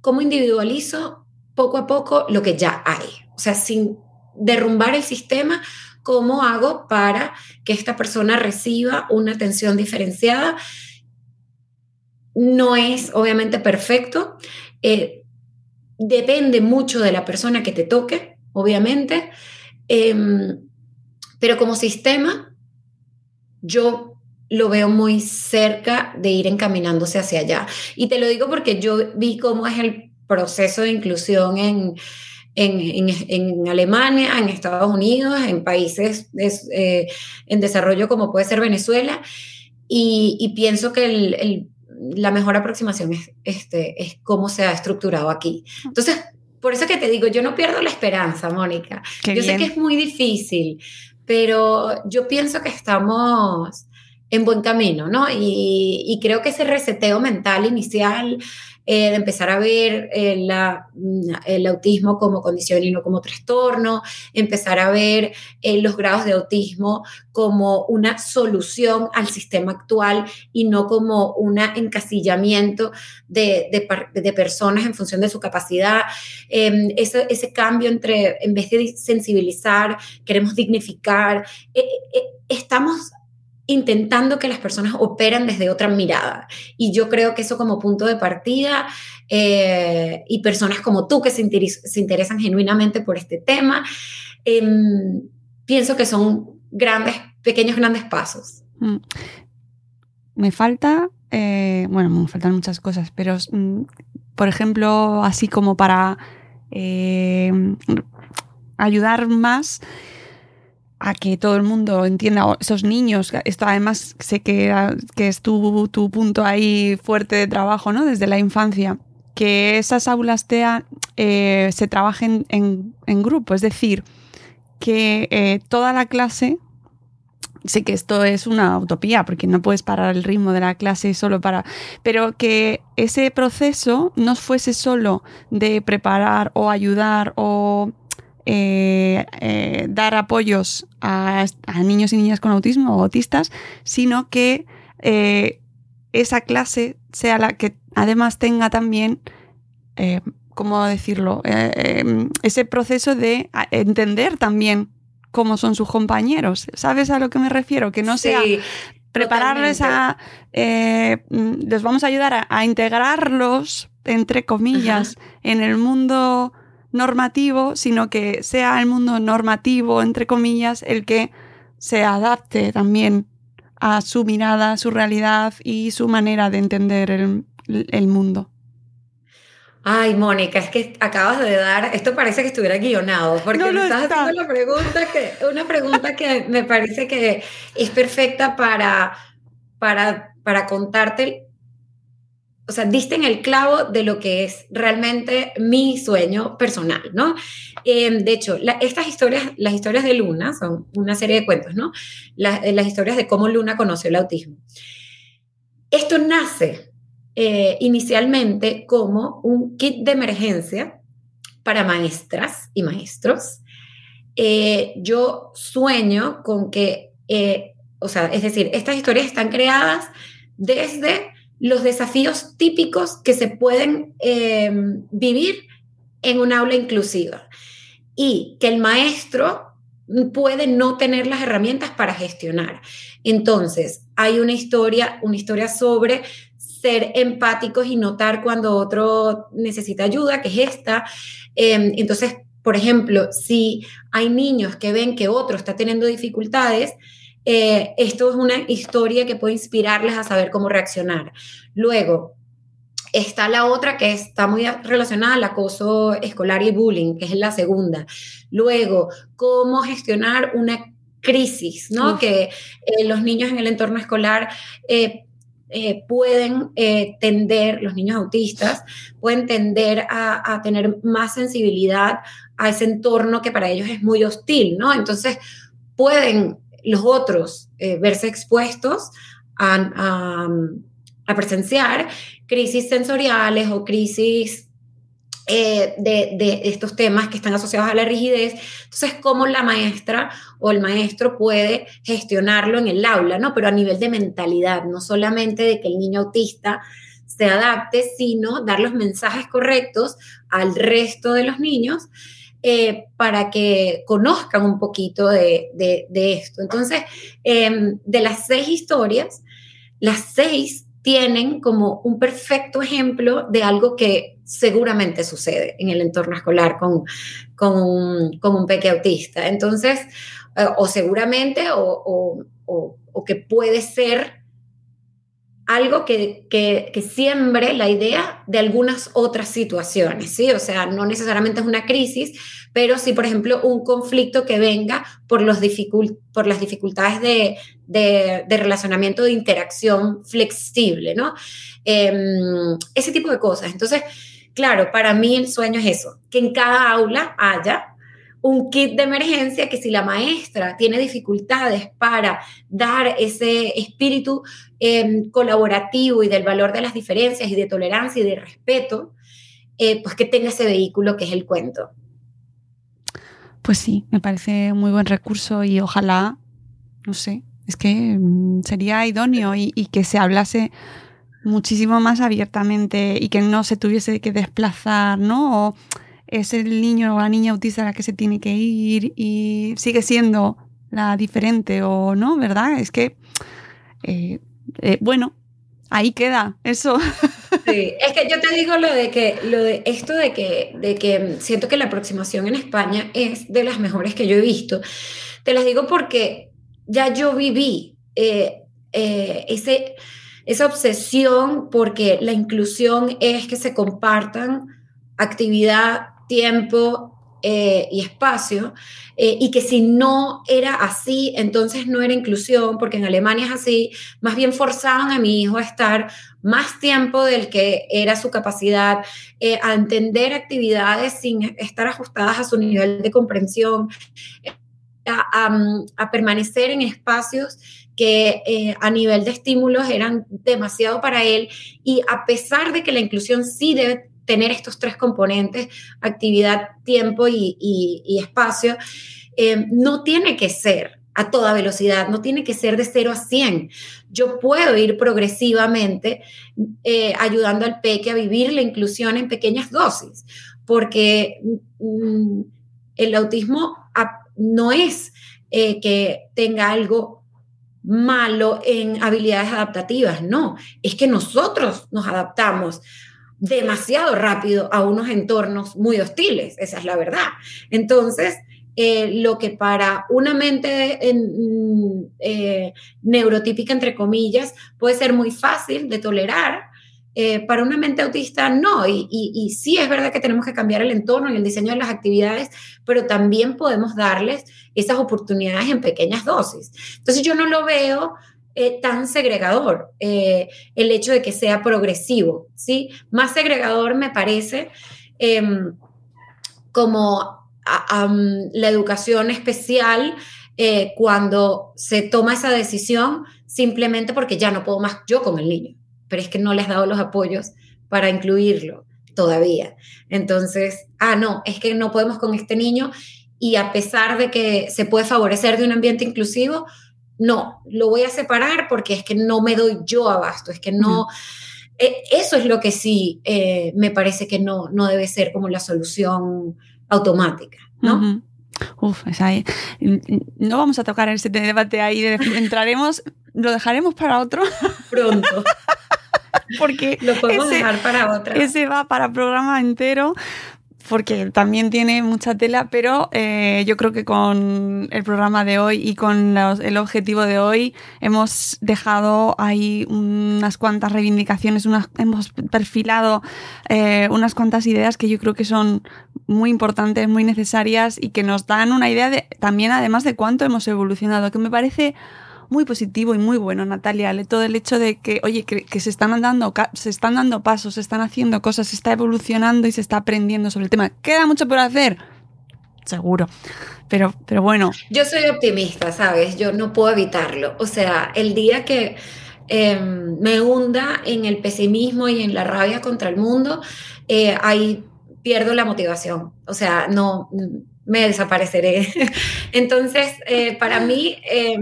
cómo individualizo poco a poco lo que ya hay. O sea, sin derrumbar el sistema, ¿cómo hago para que esta persona reciba una atención diferenciada no es obviamente perfecto. Eh, depende mucho de la persona que te toque, obviamente. Em, pero como sistema, yo lo veo muy cerca de ir encaminándose hacia allá. Y te lo digo porque yo vi cómo es el proceso de inclusión en, en, Alemania, en Estados Unidos, en países eh, en desarrollo como puede ser Venezuela. Y, pienso que el la mejor aproximación es, este, es cómo se ha estructurado aquí. Entonces, por eso que te digo, yo no pierdo la esperanza, Mónica. yo sé que es muy difícil, pero yo pienso que estamos en buen camino, ¿no? Y, y creo que ese reseteo mental inicial eh, de empezar a ver eh, mm, el autismo como condición y no como trastorno, empezar a ver eh, los grados de autismo como una solución al sistema actual y no como un encasillamiento de, personas en función de su capacidad. Em, ese, ese, cambio entre, en vez de sensibilizar, queremos dignificar. estamos intentando que las personas operen desde otra mirada. Y yo creo que eso como punto de partida eh, y personas como tú que se, interesan genuinamente por este tema, em, pienso que son grandes, pequeños, grandes pasos. Mm. Me falta, eh, bueno, me faltan muchas cosas, pero mm, por ejemplo, así como para eh, ayudar más a que todo el mundo entienda, esos niños, esto además sé que, que es tu, tu, punto ahí fuerte de trabajo, ¿no? Desde la infancia, que esas aulas TEA eh, se trabajen en, en, grupo, es decir, que eh, toda la clase, sé que esto es una utopía, porque no puedes parar el ritmo de la clase solo para, pero que ese proceso no fuese solo de preparar o ayudar o eh, eh, dar apoyos a, niños y niñas con autismo o autistas, sino que eh, esa clase sea la que además tenga también, ¿cómo decirlo?, em, ese proceso de entender también cómo son sus compañeros. ¿Sabes a lo que me refiero? Que no sea prepararles a... les vamos a ayudar a, integrarlos, entre comillas, en el mundo normativo, sino que sea el mundo normativo, entre comillas, el que se adapte también a su mirada, su realidad y su manera de entender el, mundo. Ay, Mónica, es que acabas de dar, esto parece que estuviera guionado, porque me estás haciendo la pregunta que, una pregunta que me parece que es perfecta para, para, para contarte o sea, diste en el clavo de lo que es realmente mi sueño personal, ¿no? Em, de hecho, estas historias, las historias de Luna, son una serie de cuentos, ¿no? Eh, las historias de cómo Luna conoció el autismo. Esto nace eh, inicialmente como un kit de emergencia para maestras y maestros. Eh, yo sueño con que, o sea, es decir, estas historias están creadas desde los desafíos típicos que se pueden eh, vivir en un aula inclusiva y que el maestro puede no tener las herramientas para gestionar. Entonces, hay una historia, una historia sobre ser empáticos y notar cuando otro necesita ayuda, que es esta. Em, entonces, por ejemplo, si hay niños que ven que otro está teniendo dificultades, eh, esto es una historia que puede inspirarles a saber cómo reaccionar. Luego, Está la otra que está muy relacionada al acoso escolar y bullying, que es la segunda. Luego, cómo gestionar una crisis, ¿no? Que eh, los niños en el entorno escolar eh, eh, pueden tender, los niños autistas, pueden tender a, a, tener más sensibilidad a ese entorno que para ellos es muy hostil, ¿no? Entonces, pueden los otros verse expuestos a, presenciar crisis sensoriales o crisis eh, de, estos temas que están asociados a la rigidez. Entonces, cómo la maestra o el maestro puede gestionarlo en el aula, ¿no? Pero a nivel de mentalidad, no solamente de que el niño autista se adapte, sino dar los mensajes correctos al resto de los niños eh, para que conozcan un poquito de, esto. Entonces, em, de las seis historias, las seis tienen como un perfecto ejemplo de algo que seguramente sucede en el entorno escolar con, con, un, con un peque autista. Entonces, eh, o seguramente, o, o, que puede ser algo que, que, que, siembre la idea de algunas otras situaciones, ¿sí? O sea, no necesariamente es una crisis, pero sí, por ejemplo, un conflicto que venga por, los por las dificultades de, de, relacionamiento, de interacción flexible, ¿no? Em, ese tipo de cosas. Entonces, claro, para mí el sueño es eso, que en cada aula haya un kit de emergencia que si la maestra tiene dificultades para dar ese espíritu em, colaborativo y del valor de las diferencias y de tolerancia y de respeto, eh, pues que tenga ese vehículo que es el cuento. Pues sí, me parece muy buen recurso y ojalá, no sé, es que mm, sería idóneo y, que se hablase muchísimo más abiertamente y que no se tuviese que desplazar, ¿no? Es el niño o la niña autista la que se tiene que ir y sigue siendo la diferente o no, ¿verdad? Es que, eh, eh, bueno, ahí queda eso. Es que yo te digo lo de que, lo de esto de que, de que siento que la aproximación en España es de las mejores que yo he visto. Te las digo porque ya yo viví eh, ese, esa obsesión porque la inclusión es que se compartan actividad, tiempo eh, y espacio, y que si no era así, entonces no era inclusión, porque en Alemania es así, más bien forzaban a mi hijo a estar más tiempo del que era su capacidad, a entender actividades sin estar ajustadas a su nivel de comprensión, a, permanecer en espacios que eh, a nivel de estímulos eran demasiado para él y a pesar de que la inclusión sí debe tener estos tres componentes, actividad, tiempo y, espacio, eh, no tiene que ser a toda velocidad, no tiene que ser de 0 a 100. Yo puedo ir progresivamente eh, ayudando al peque a vivir la inclusión en pequeñas dosis, porque mm, el autismo no es eh, que tenga algo malo en habilidades adaptativas, no, es que nosotros nos adaptamos demasiado rápido a unos entornos muy hostiles, esa es la verdad. Entonces, eh, lo que para una mente mm, eh, neurotípica, entre comillas, puede ser muy fácil de tolerar, eh, para una mente autista no, y, sí es verdad que tenemos que cambiar el entorno y el diseño de las actividades, pero también podemos darles esas oportunidades en pequeñas dosis. Entonces yo no lo veo eh, tan segregador eh, el hecho de que sea progresivo, ¿sí? Más segregador me parece em, como la educación especial cuando se toma esa decisión simplemente porque ya no puedo más yo con el niño pero es que no le has dado los apoyos para incluirlo todavía. Entonces, ah, no, es que no podemos con este niño y a pesar de que se puede favorecer de un ambiente inclusivo, no, lo voy a separar porque es que no me doy yo abasto, es que no... E, eso es lo que sí eh, me parece que no, no debe ser como la solución automática, ¿no? Uf, no vamos a tocar ese debate ahí, entraremos, lo dejaremos para otro. Pronto. porque lo podemos dejar para otra. Ese va para programa entero. Porque también tiene mucha tela, pero eh, yo creo que con el programa de hoy y con los- el objetivo de hoy hemos dejado ahí unas cuantas reivindicaciones, unas, hemos perfilado eh, unas cuantas ideas que yo creo que son muy importantes, muy necesarias y que nos dan una idea de también además de cuánto hemos evolucionado, que me parece muy positivo y muy bueno, Natalia, todo el hecho de que, oye, que, se están dando se están dando pasos, se están haciendo cosas, se está evolucionando y se está aprendiendo sobre el tema. ¿Queda mucho por hacer? Seguro. Pero, pero bueno, Yo soy optimista, ¿sabes? Yo no puedo evitarlo. O sea, el día que eh, me hunda en el pesimismo y en la rabia contra el mundo, eh, ahí pierdo la motivación. O sea, no me desapareceré. Entonces, eh, para mí, eh,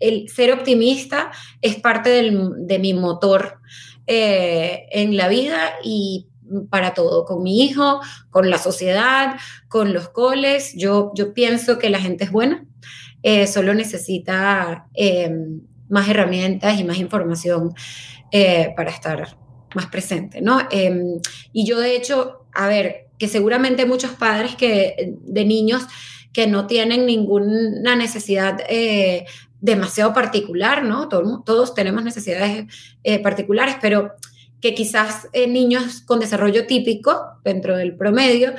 el ser optimista es parte del- de mi motor eh, en la vida y para todo, con mi hijo, con la sociedad, con los coles. Yo, yo pienso que la gente es buena, eh, solo necesita eh, más herramientas y más información eh, para estar más presente, ¿no? Eh, y yo de hecho, a ver, que seguramente muchos padres que, de niños que no tienen ninguna necesidad eh, demasiado particular, ¿no? Todo- todos tenemos necesidades eh, particulares, pero que quizás eh, niños con desarrollo típico dentro del promedio,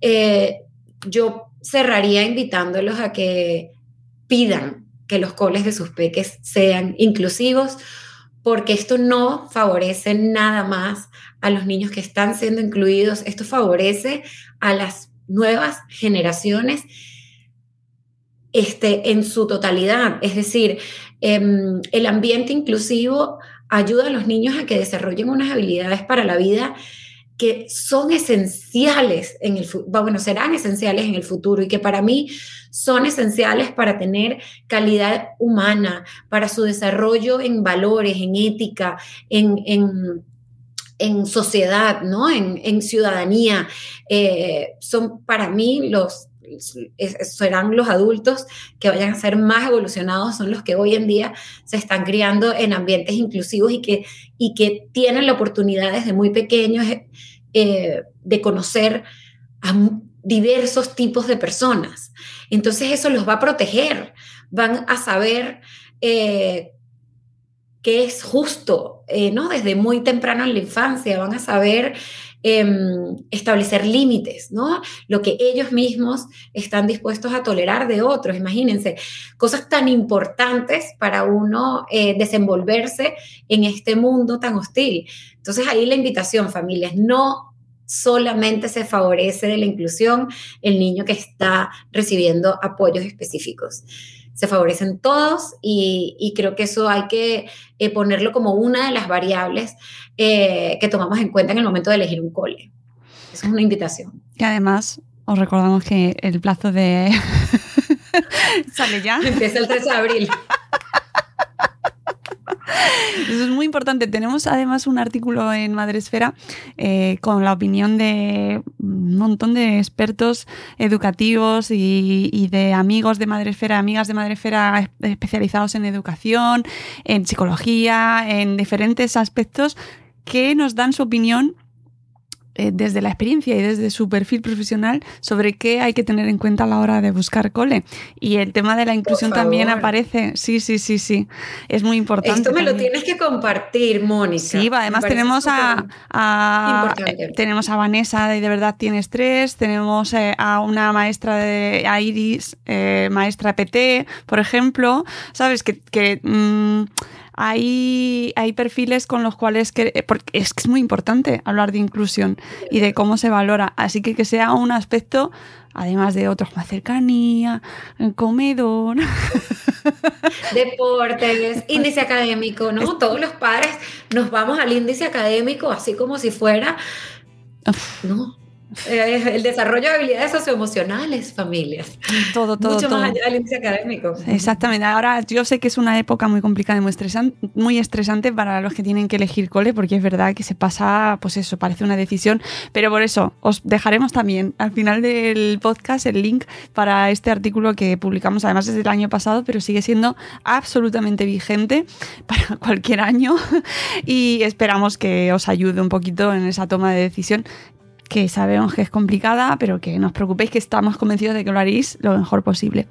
eh, yo cerraría invitándolos a que pidan que los coles de sus peques sean inclusivos, porque esto no favorece nada más a los niños que están siendo incluidos, esto favorece a las nuevas generaciones este, en su totalidad. Es decir, em, el ambiente inclusivo ayuda a los niños a que desarrollen unas habilidades para la vida que son esenciales en el bueno, serán esenciales en el futuro y que para mí son esenciales para tener calidad humana, para su desarrollo en valores, en ética, en, en, en sociedad, ¿no? en, en ciudadanía. Eh, son para mí los serán los adultos que vayan a ser más evolucionados, son los que hoy en día se están criando en ambientes inclusivos y que, y que tienen la oportunidad desde muy pequeños eh, de conocer a diversos tipos de personas. Entonces eso los va a proteger, van a saber eh, qué es justo, eh, ¿no? Desde muy temprano en la infancia, van a saber em, establecer límites, ¿no? Lo que ellos mismos están dispuestos a tolerar de otros. Imagínense, cosas tan importantes para uno eh, desenvolverse en este mundo tan hostil. Entonces ahí la invitación, familias, no solamente se favorece de la inclusión el niño que está recibiendo apoyos específicos. Se favorecen todos y, y creo que eso hay que eh, ponerlo como una de las variables eh, que tomamos en cuenta en el momento de elegir un cole. Eso es una invitación. que además os recordamos que el plazo de... sale ya. Empieza el 13 de abril. Eso es muy importante. Tenemos además un artículo en Madresfera eh, con la opinión de un montón de expertos educativos y, y de amigos de Madresfera, amigas de Madresfera es- especializados en educación, en psicología, en diferentes aspectos que nos dan su opinión eh, desde la experiencia y desde su perfil profesional sobre qué hay que tener en cuenta a la hora de buscar cole. Y el tema de la inclusión también aparece. Sí, sí, sí, sí. Es muy importante. Esto me lo tienes que compartir, Mónica. Sí, además tenemos a, eh, tenemos a Vanessa de De verdad tienes tres, tenemos eh, a una maestra de a Iris, eh, maestra PT, por ejemplo, sabes que, que, mm, hay, hay perfiles con los cuales que, eh, porque es que es muy importante hablar de inclusión y de cómo se valora, así que que sea un aspecto además de otros más cercanía, el comedor. Deportes, índice académico, ¿no? Todos los padres nos vamos al índice académico así como si fuera, ¿no? Eh, el desarrollo de habilidades socioemocionales, familias. Todo, todo, Mucho todo. más allá del índice académico. Exactamente. Ahora yo sé que es una época muy complicada y muy estresante, muy estresante para los que tienen que elegir cole, porque es verdad que se pasa, pues eso, parece una decisión. Pero por eso os dejaremos también al final del podcast el link para este artículo que publicamos además desde el año pasado, pero sigue siendo absolutamente vigente para cualquier año y esperamos que os ayude un poquito en esa toma de decisión que sabemos que es complicada, pero que no os preocupéis que estamos convencidos de que lo haréis lo mejor posible.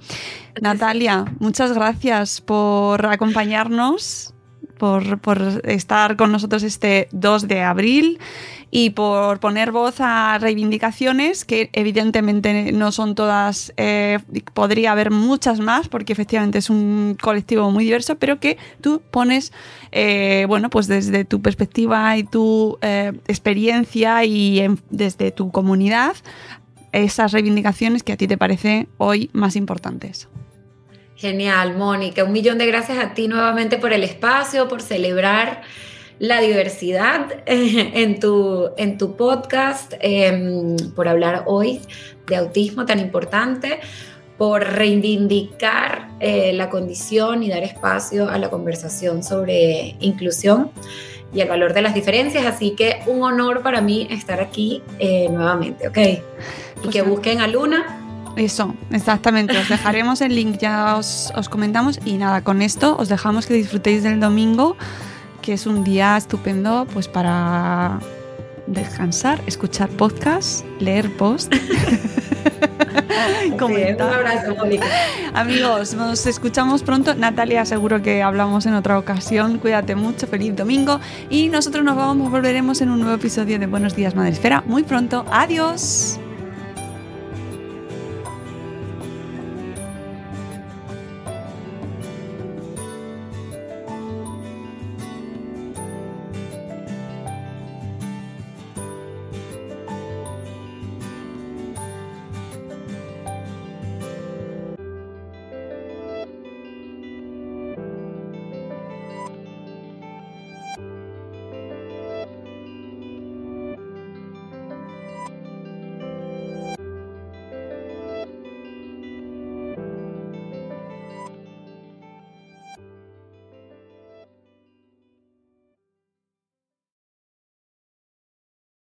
Natalia, muchas gracias por acompañarnos, por, por estar con nosotros este 2 de abril y por poner voz a reivindicaciones que evidentemente no son todas, eh, podría haber muchas más porque efectivamente es un colectivo muy diverso, pero que tú pones, eh, bueno, pues desde tu perspectiva y tu eh, experiencia y desde tu comunidad, esas reivindicaciones que a ti te parecen hoy más importantes. Genial, Mónica. Un millón de gracias a ti nuevamente por el espacio, por celebrar la diversidad eh, en tu, en tu podcast, eh, por hablar hoy de autismo tan importante, por reivindicar eh, la condición y dar espacio a la conversación sobre inclusión y el valor de las diferencias. Así que un honor para mí estar aquí eh, nuevamente, ¿ok? Y Pues que busquen a Luna Eso, exactamente. Os dejaremos el link, ya os, os comentamos. Y nada, con esto os dejamos que disfrutéis del domingo, que es un día estupendo pues para descansar, escuchar podcasts, leer post. Bien, comentar. Un abrazo, Mónica. Amigos, nos escuchamos pronto. Natalia, seguro que hablamos en otra ocasión. Cuídate mucho, feliz domingo. Y nosotros nos vamos, volveremos en un nuevo episodio de Buenos Días Madresfera muy pronto. Adiós.